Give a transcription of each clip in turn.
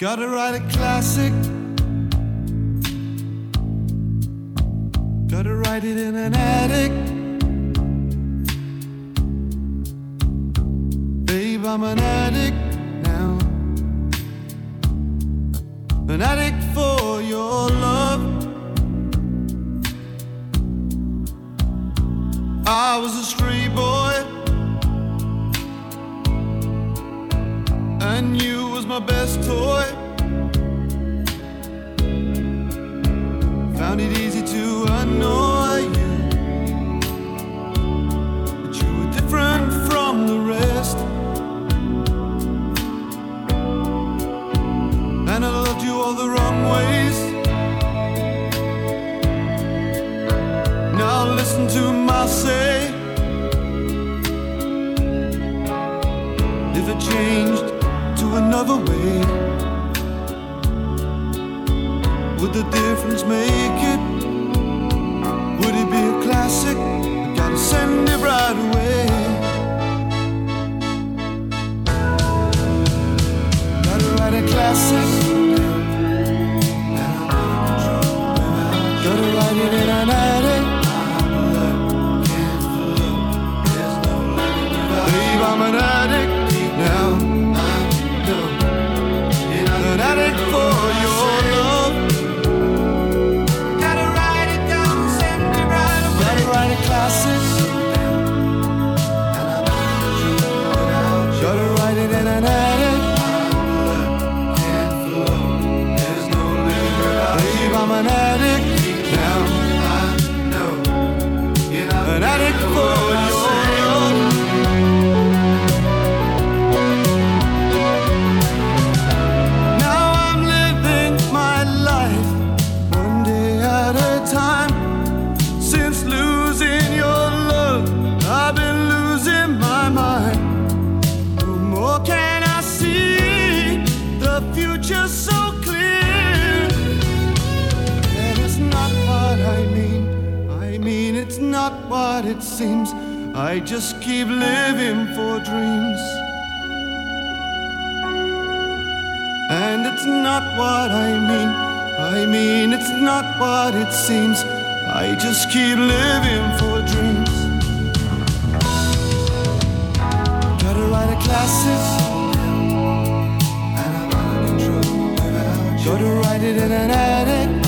Gotta write a classic. Gotta write it in an attic. Babe, I'm an addict now. An addict for your love. I was a street boy. And you my best toy. Found it easy. away? Would the difference make? it's not what it seems I just keep living for dreams. And it's not what I mean, I mean, it's not what it seems. I just keep living for dreams. Gotta write a classic. Sure to write it in an attic.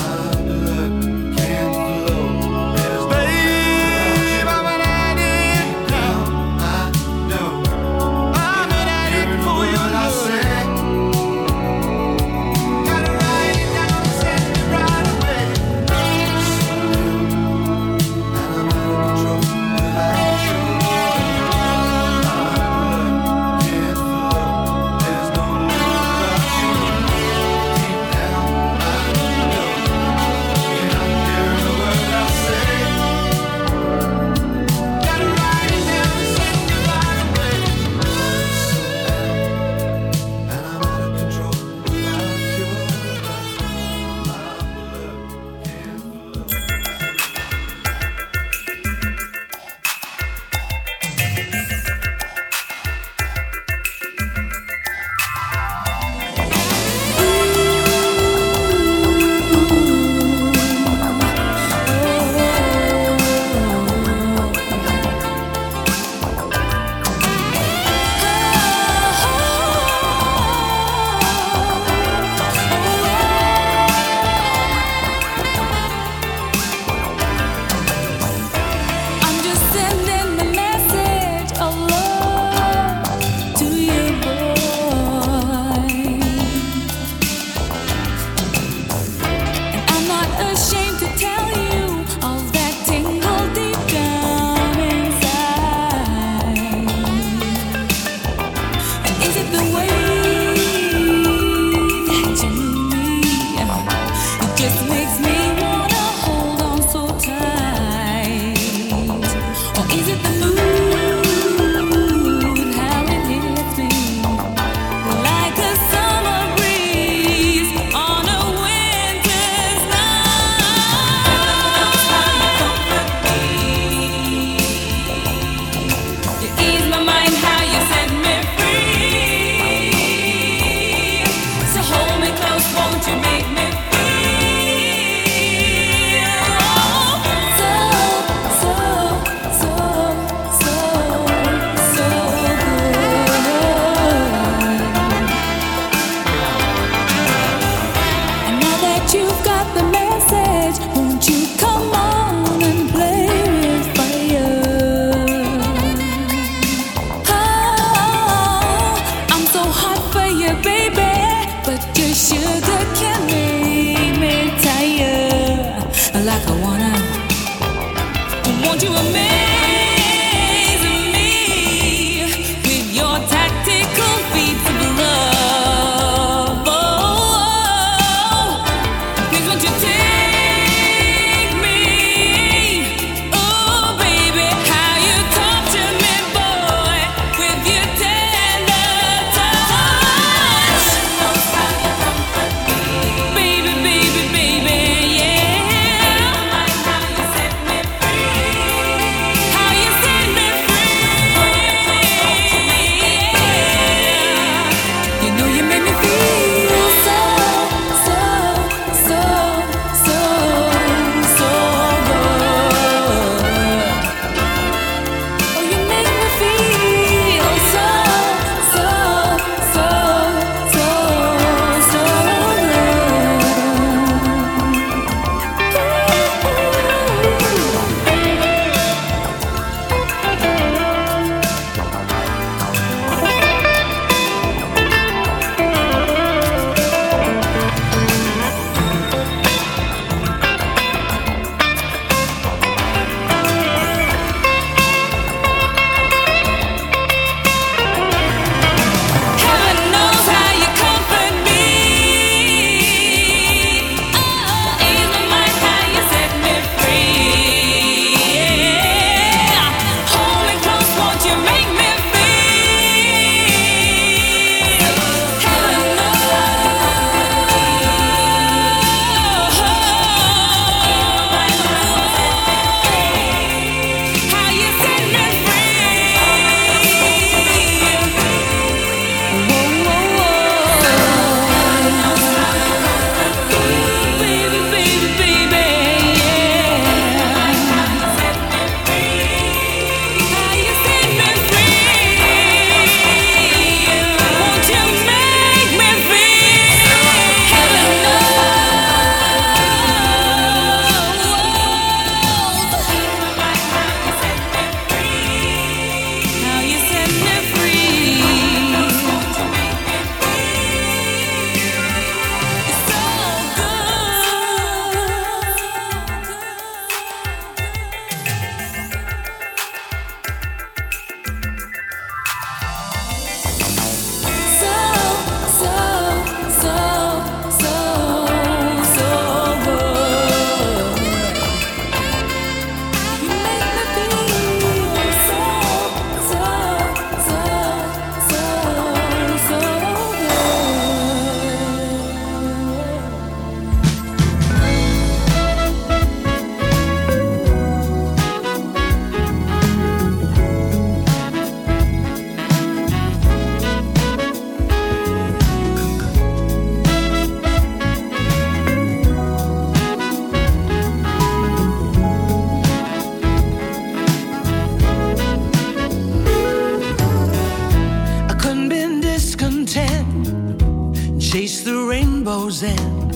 chase the rainbows and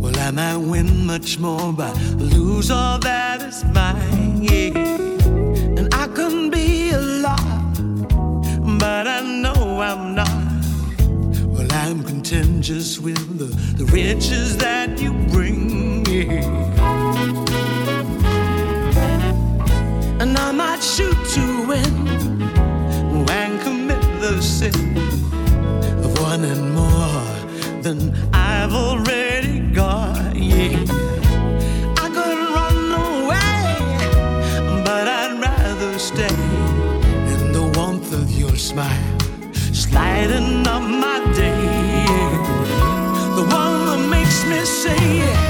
well, I might win much more, but lose all that is mine. Yeah. And I can be a lot, but I know I'm not. Well, I'm contentious with the, the riches that you bring. me. And I might shoot to win and commit the sin and more than I've already got. Yeah. I could run away, but I'd rather stay in the warmth of your smile, sliding up my day. Yeah. The one that makes me say,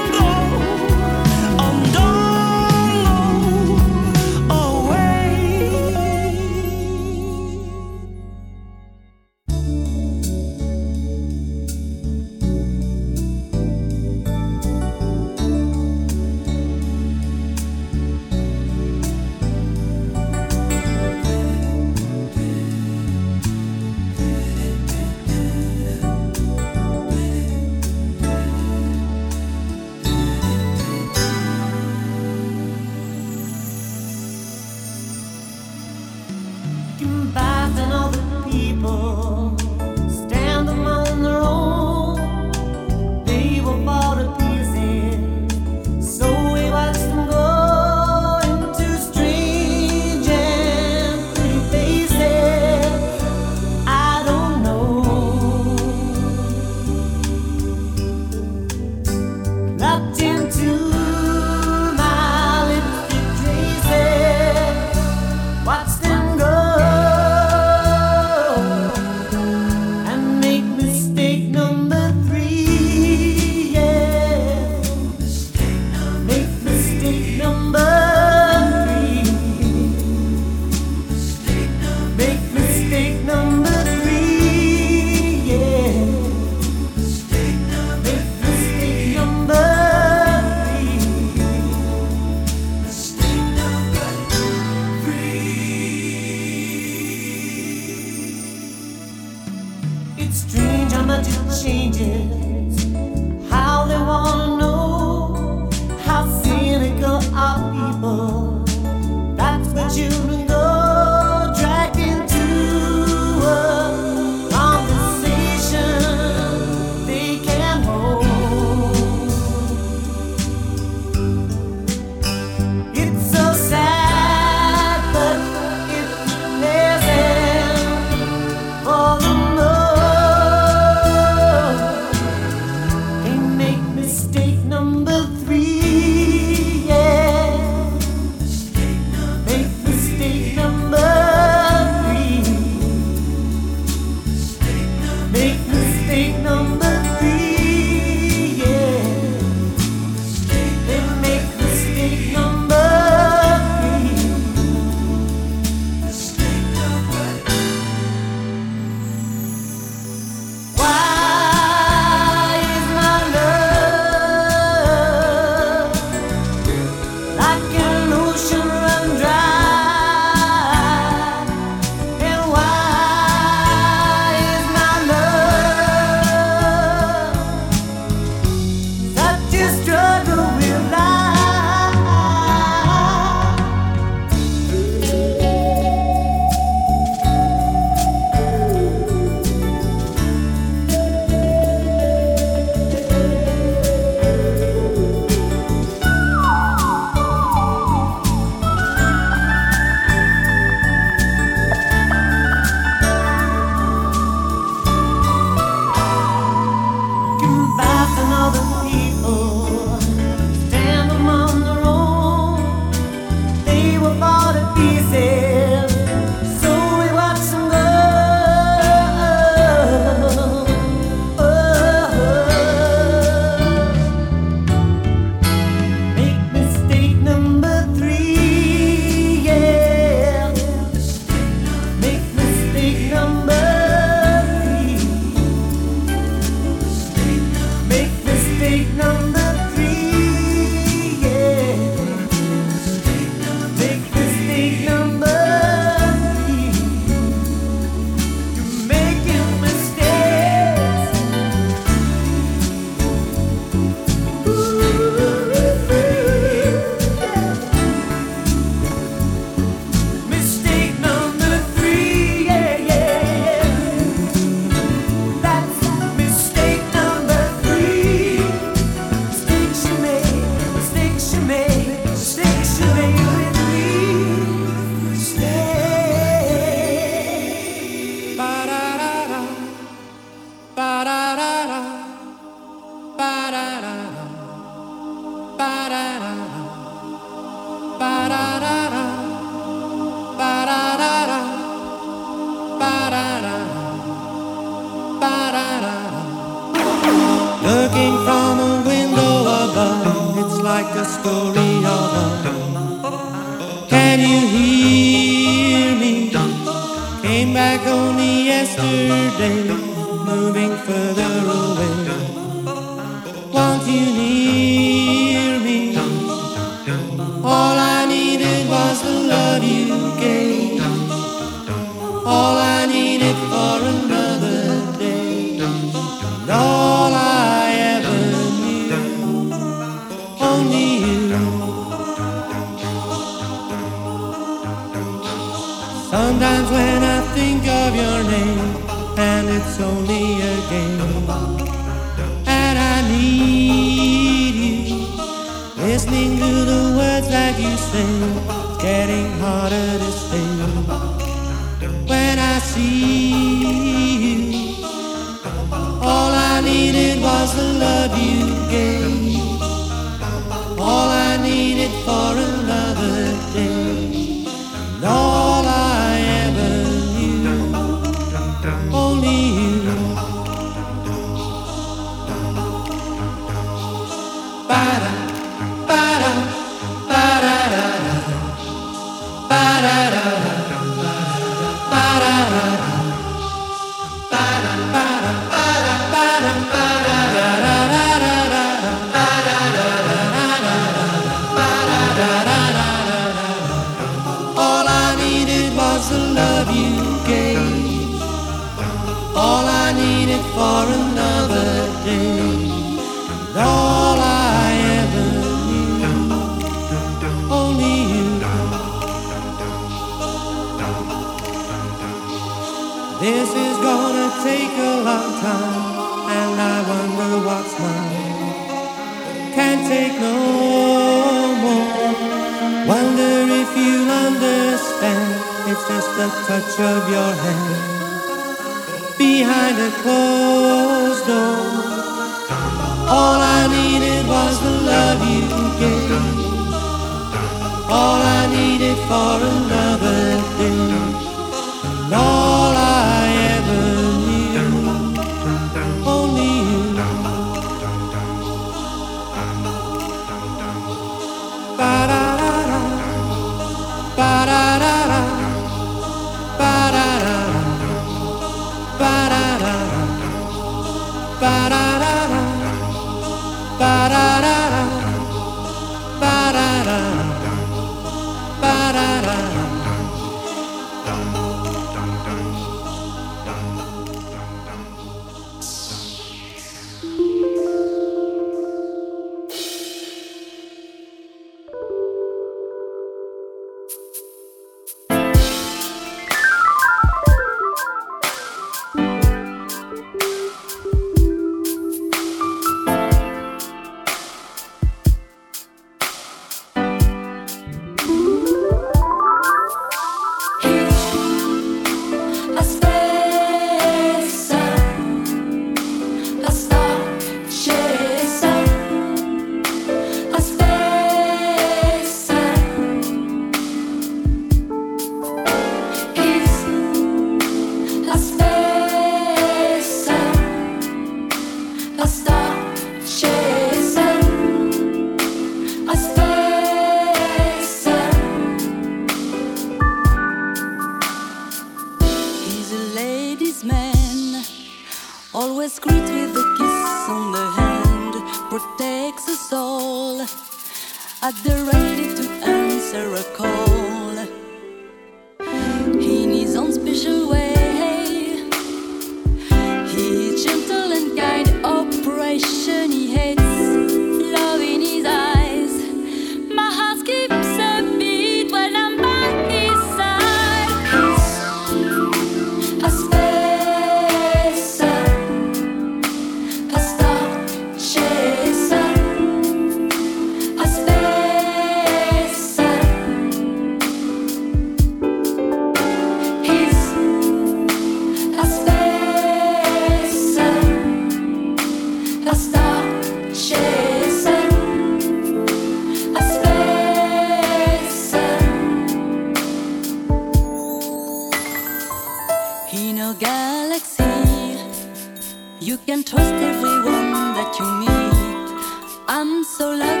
can trust everyone that you meet. I'm so lucky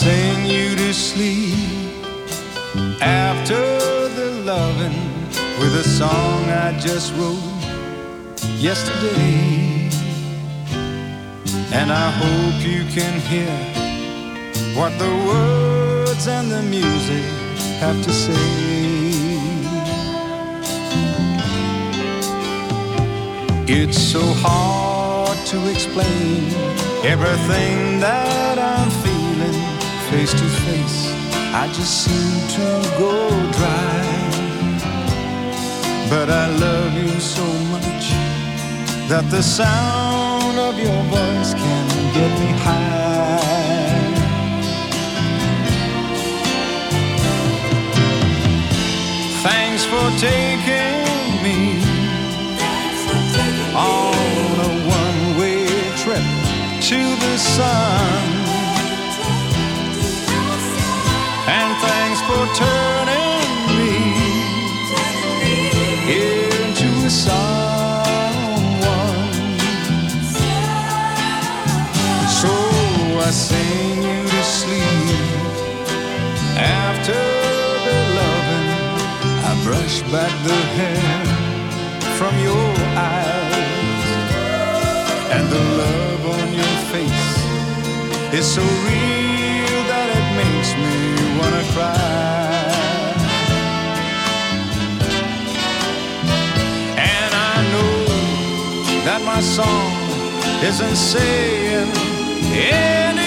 sing you to sleep after the loving with a song I just wrote yesterday. And I hope you can hear what the words and the music have to say. It's so hard to explain everything that I'm face to face, I just seem to go dry. But I love you so much that the sound of your voice can get me high. Thanks for taking me on a one-way trip to the sun. turning me into someone. So I sing you to sleep after the loving. I brush back the hair from your eyes and the love on your face is so real. my song isn't saying.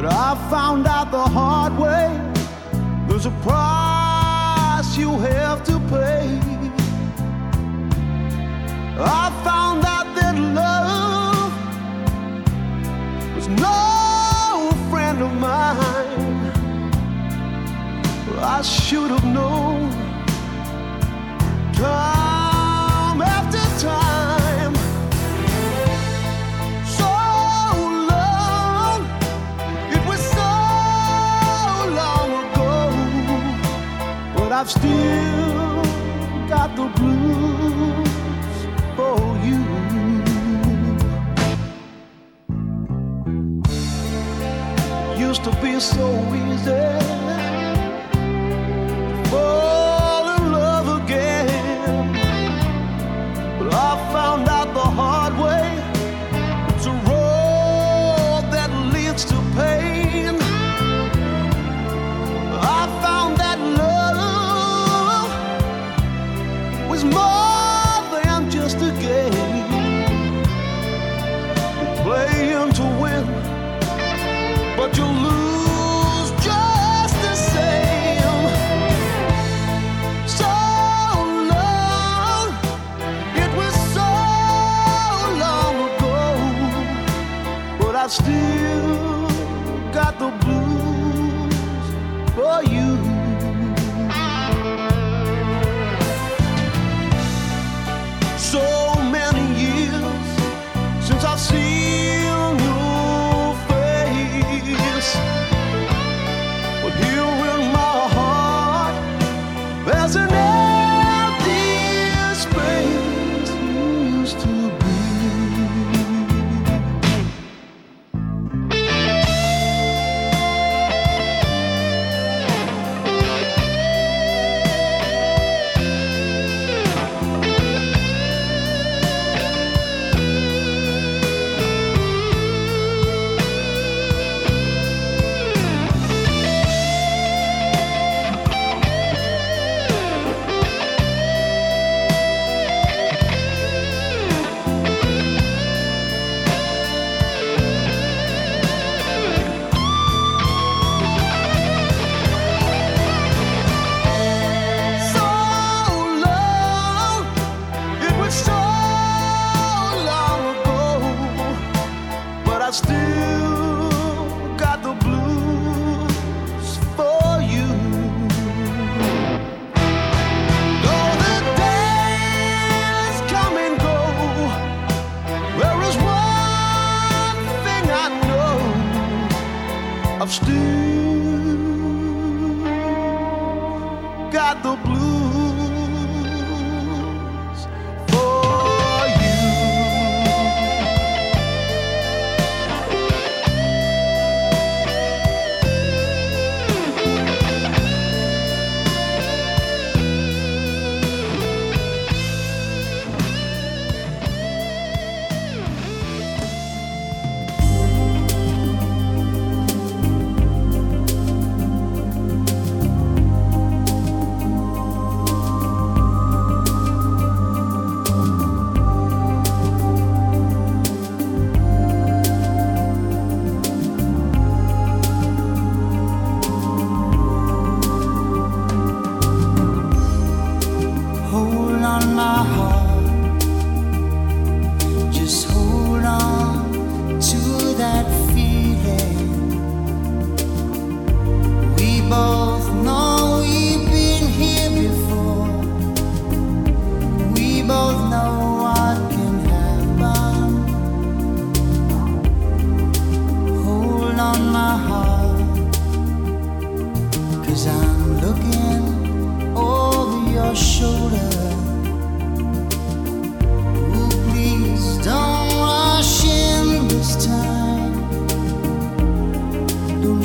But I found out the hard way there's a price you have to pay. I found out that love was no friend of mine. I should have known. Time used to be so easy.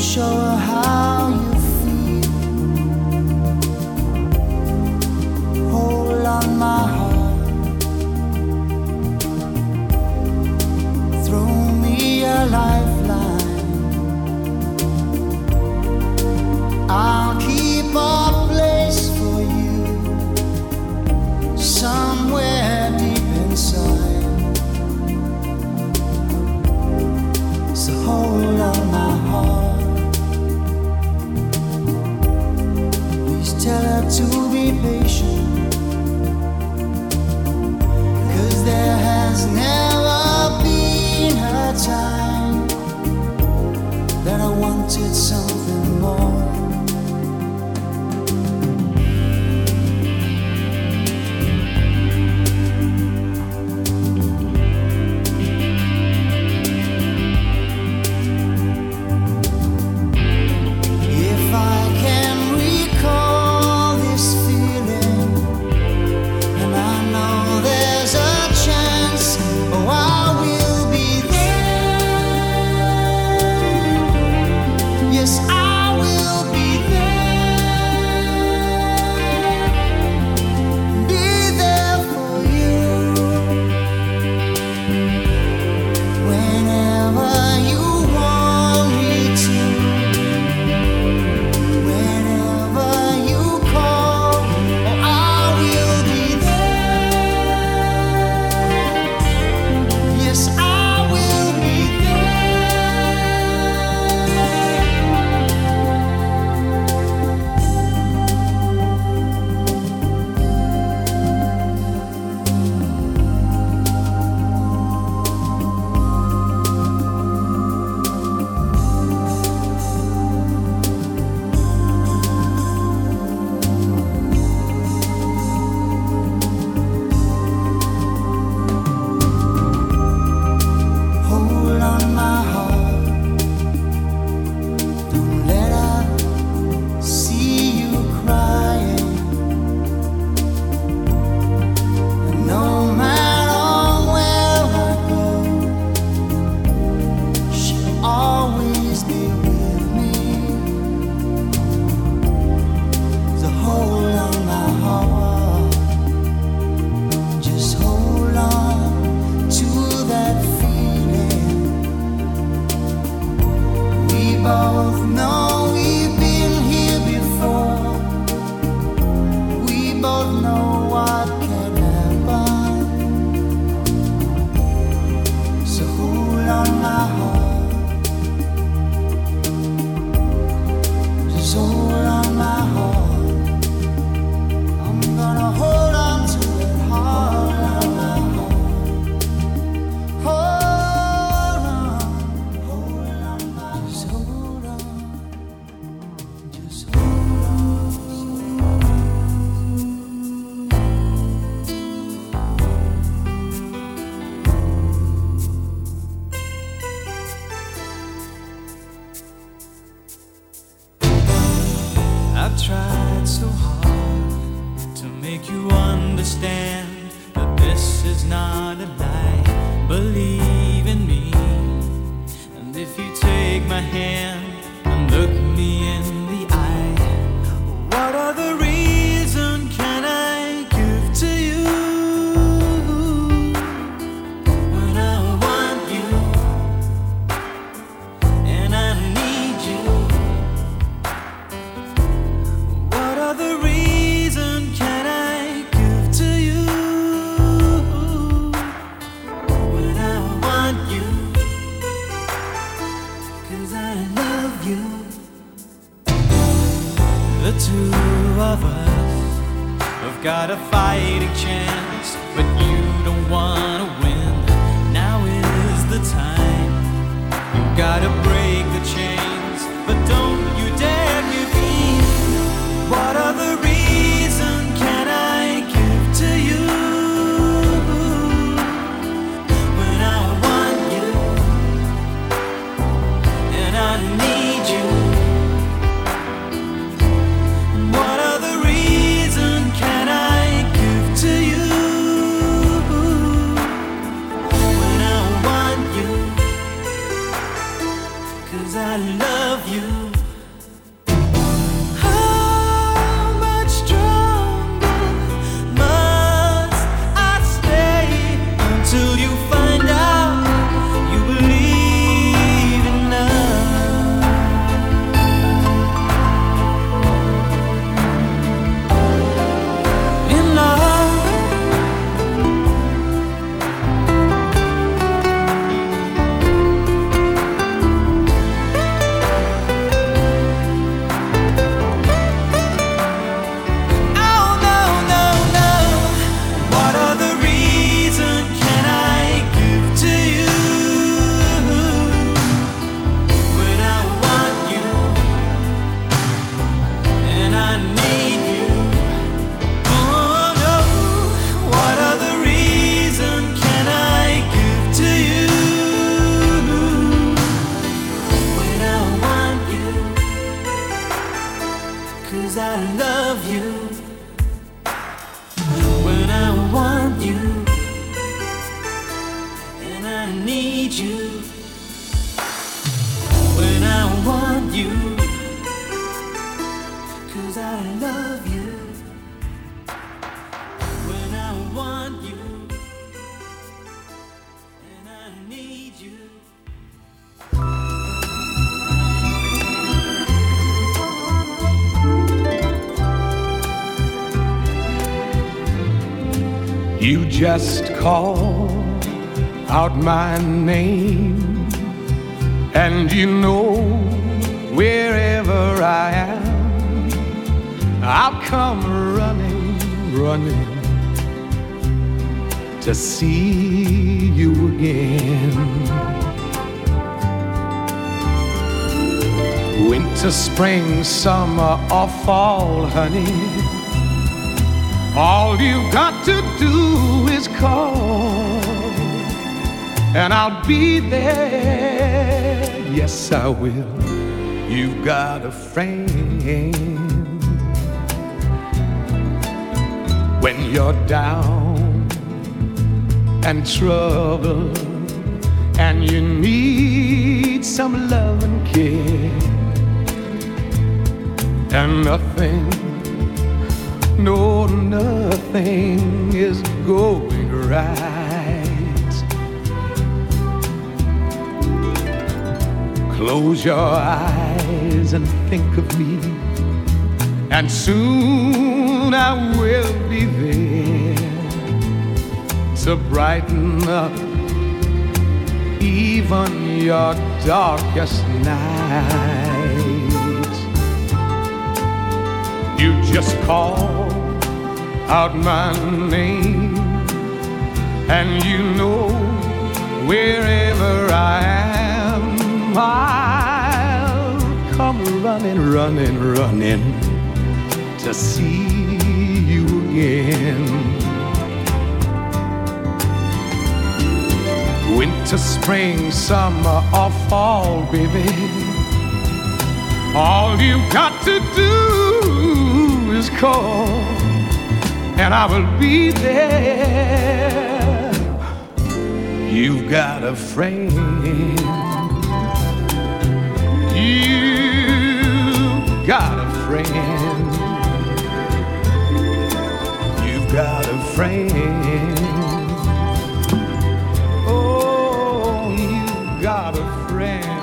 show her how. Just call out my name, and you know wherever I am, I'll come running, running to see you again. Winter, spring, summer, or fall, honey. All you've got to do is call, and I'll be there. Yes, I will. You've got a friend when you're down and trouble, and you need some love and care, and nothing no, nothing is going right. Close your eyes and think of me, and soon I will be there to brighten up even your darkest night. You just call out my name, and you know wherever I am, I'll come running, running, running to see you again. Winter, spring, summer, or fall, baby. All you got to do is call, and I will be there. You've got a friend. You've got a friend. You've got a friend. Oh, you've got a friend.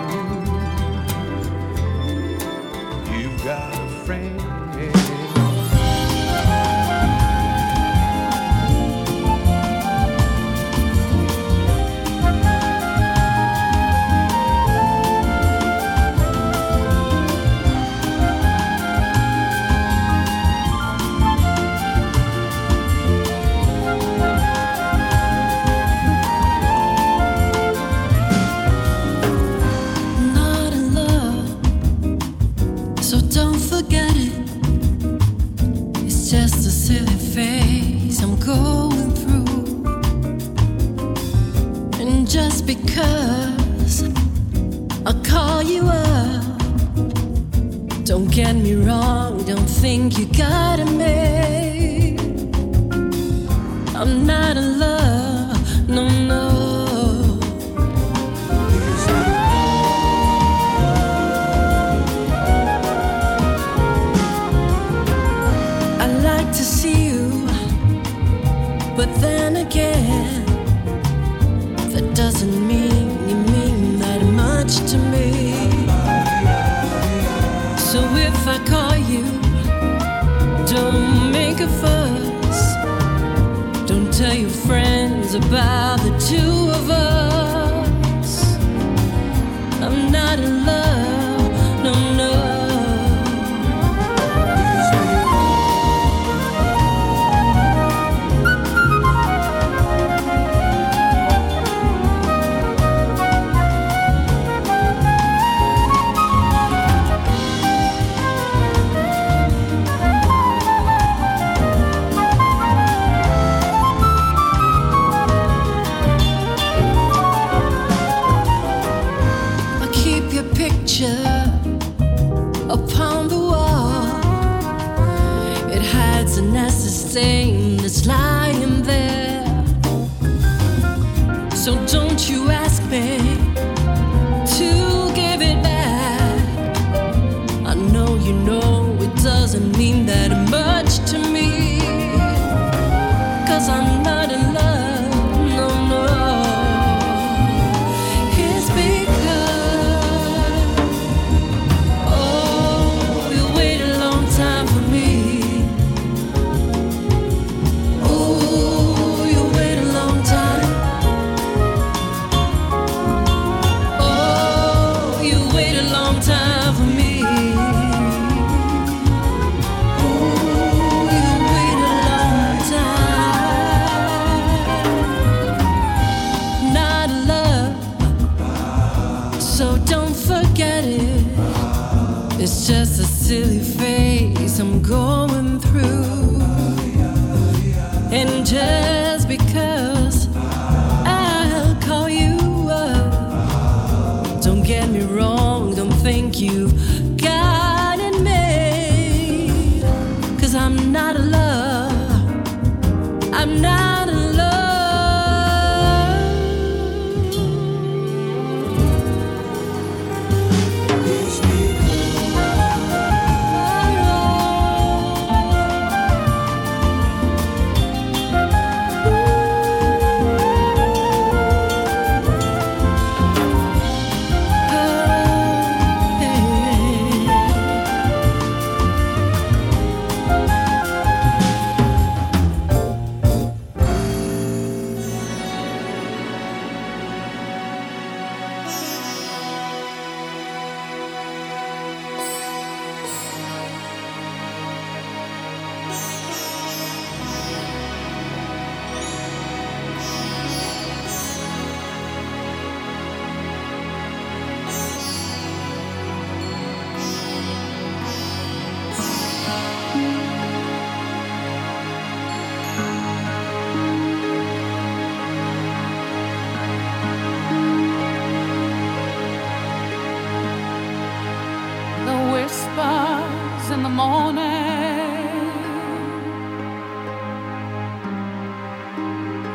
in the morning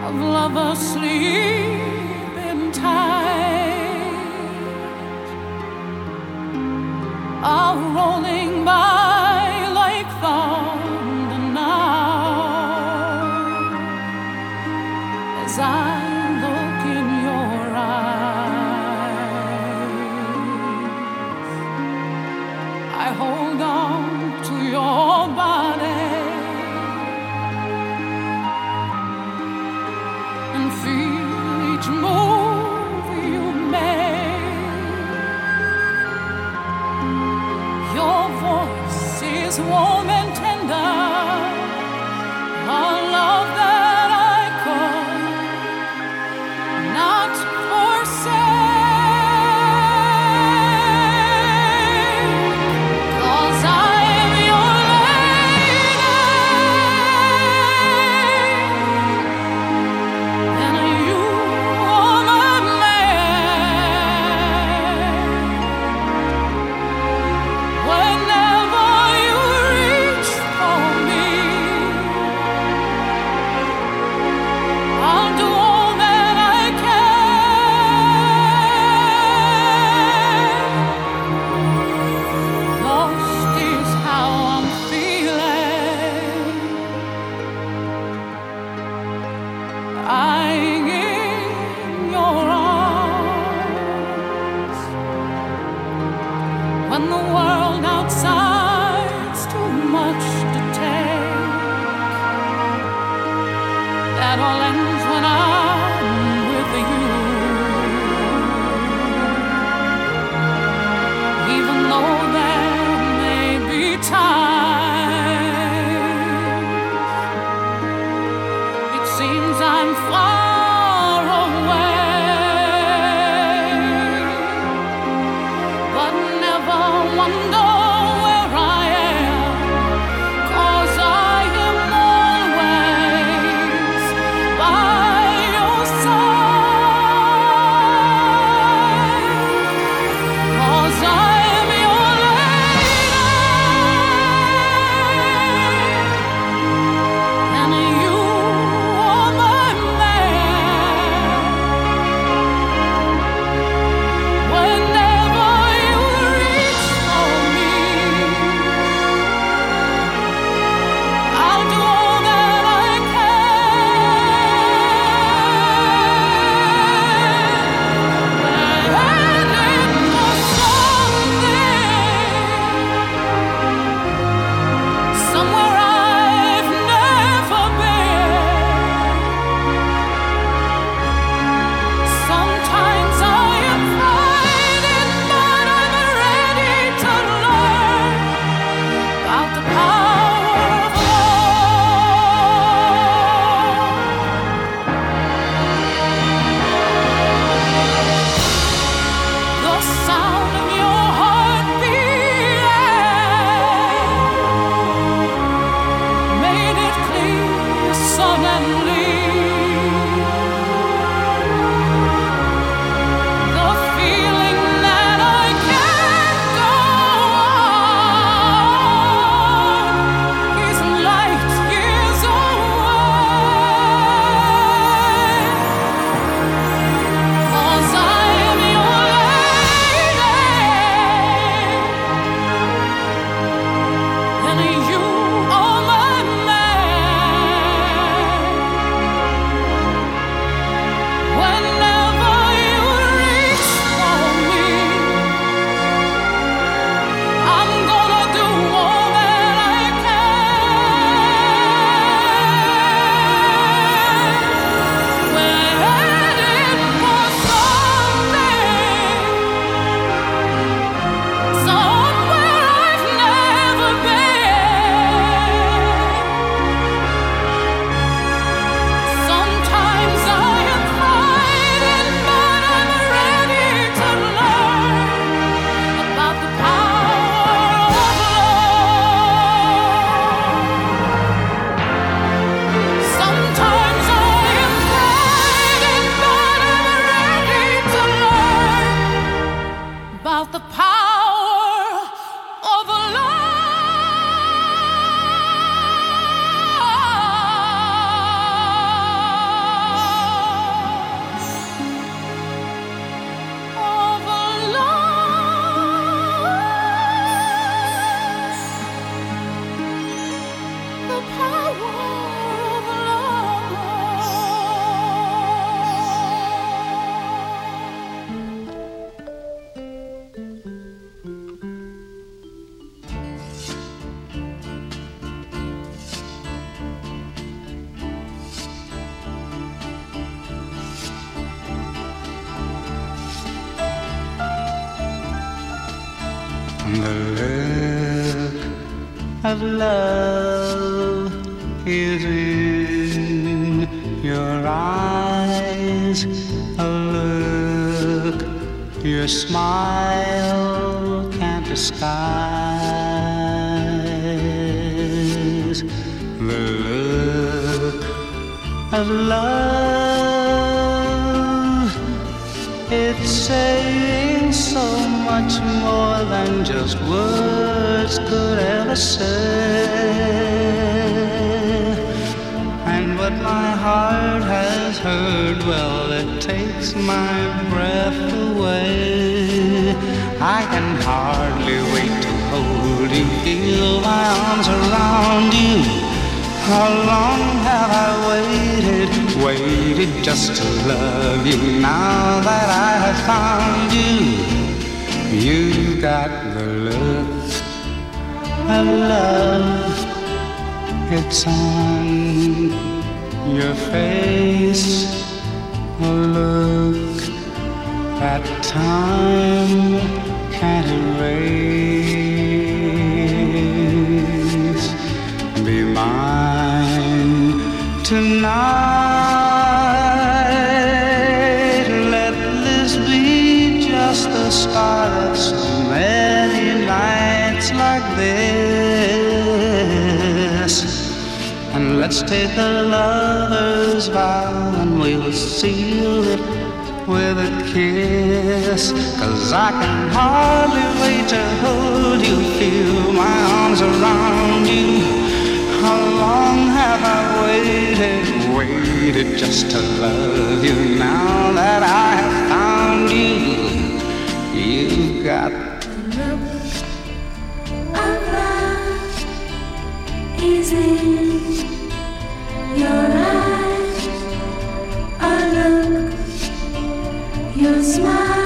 of love asleep. love you now that I have found you. You got the looks of love. It's on your face. Look that time can't erase. Be mine tonight. thought of so many nights like this. And let's take a lover's vow and we'll seal it with a kiss. Cause I can hardly wait to hold you, feel my arms around you. How long have I waited, waited just to love you now that I have found you? got. Your eyes, a look, your smile.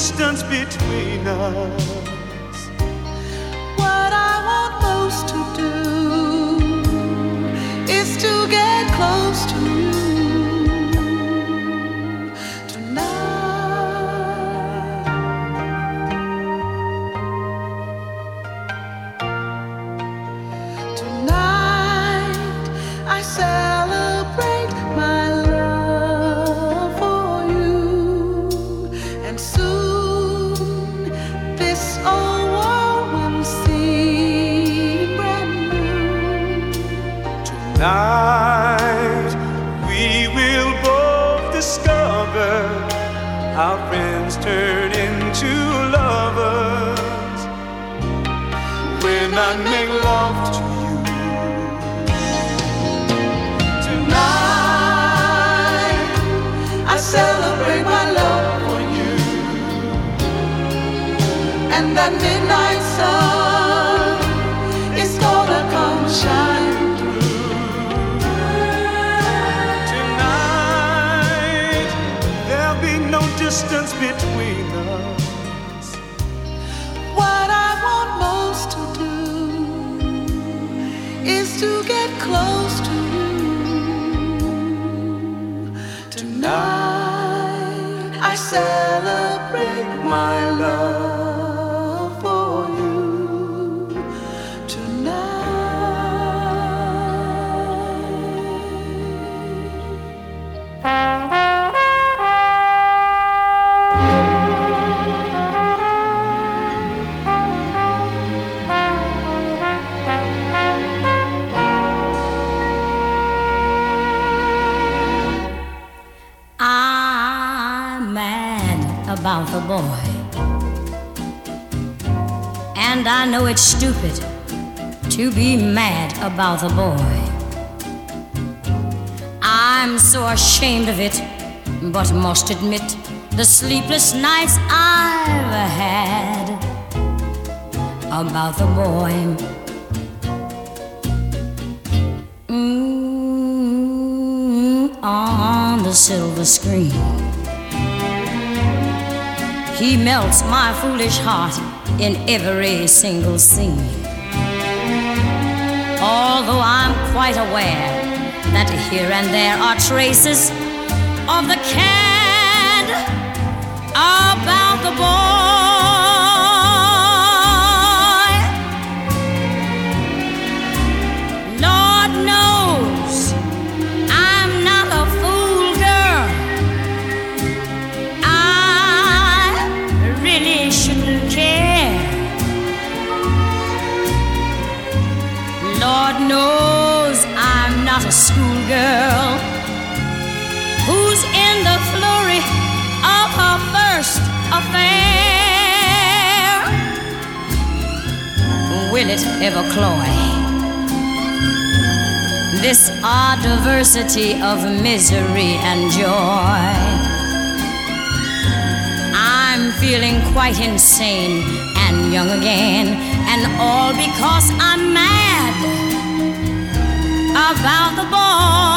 Distance between us. My love for you. Tonight. About the boy. And I know it's stupid to be mad about the boy. I'm so ashamed of it, but must admit the sleepless nights I've had about the boy. Mm, on the silver screen. He melts my foolish heart in every single scene. Although I'm quite aware that here and there are traces of the cad about the boy. Schoolgirl who's in the flurry of her first affair. Will it ever cloy? This odd diversity of misery and joy. I'm feeling quite insane and young again, and all because I'm mad about the boy.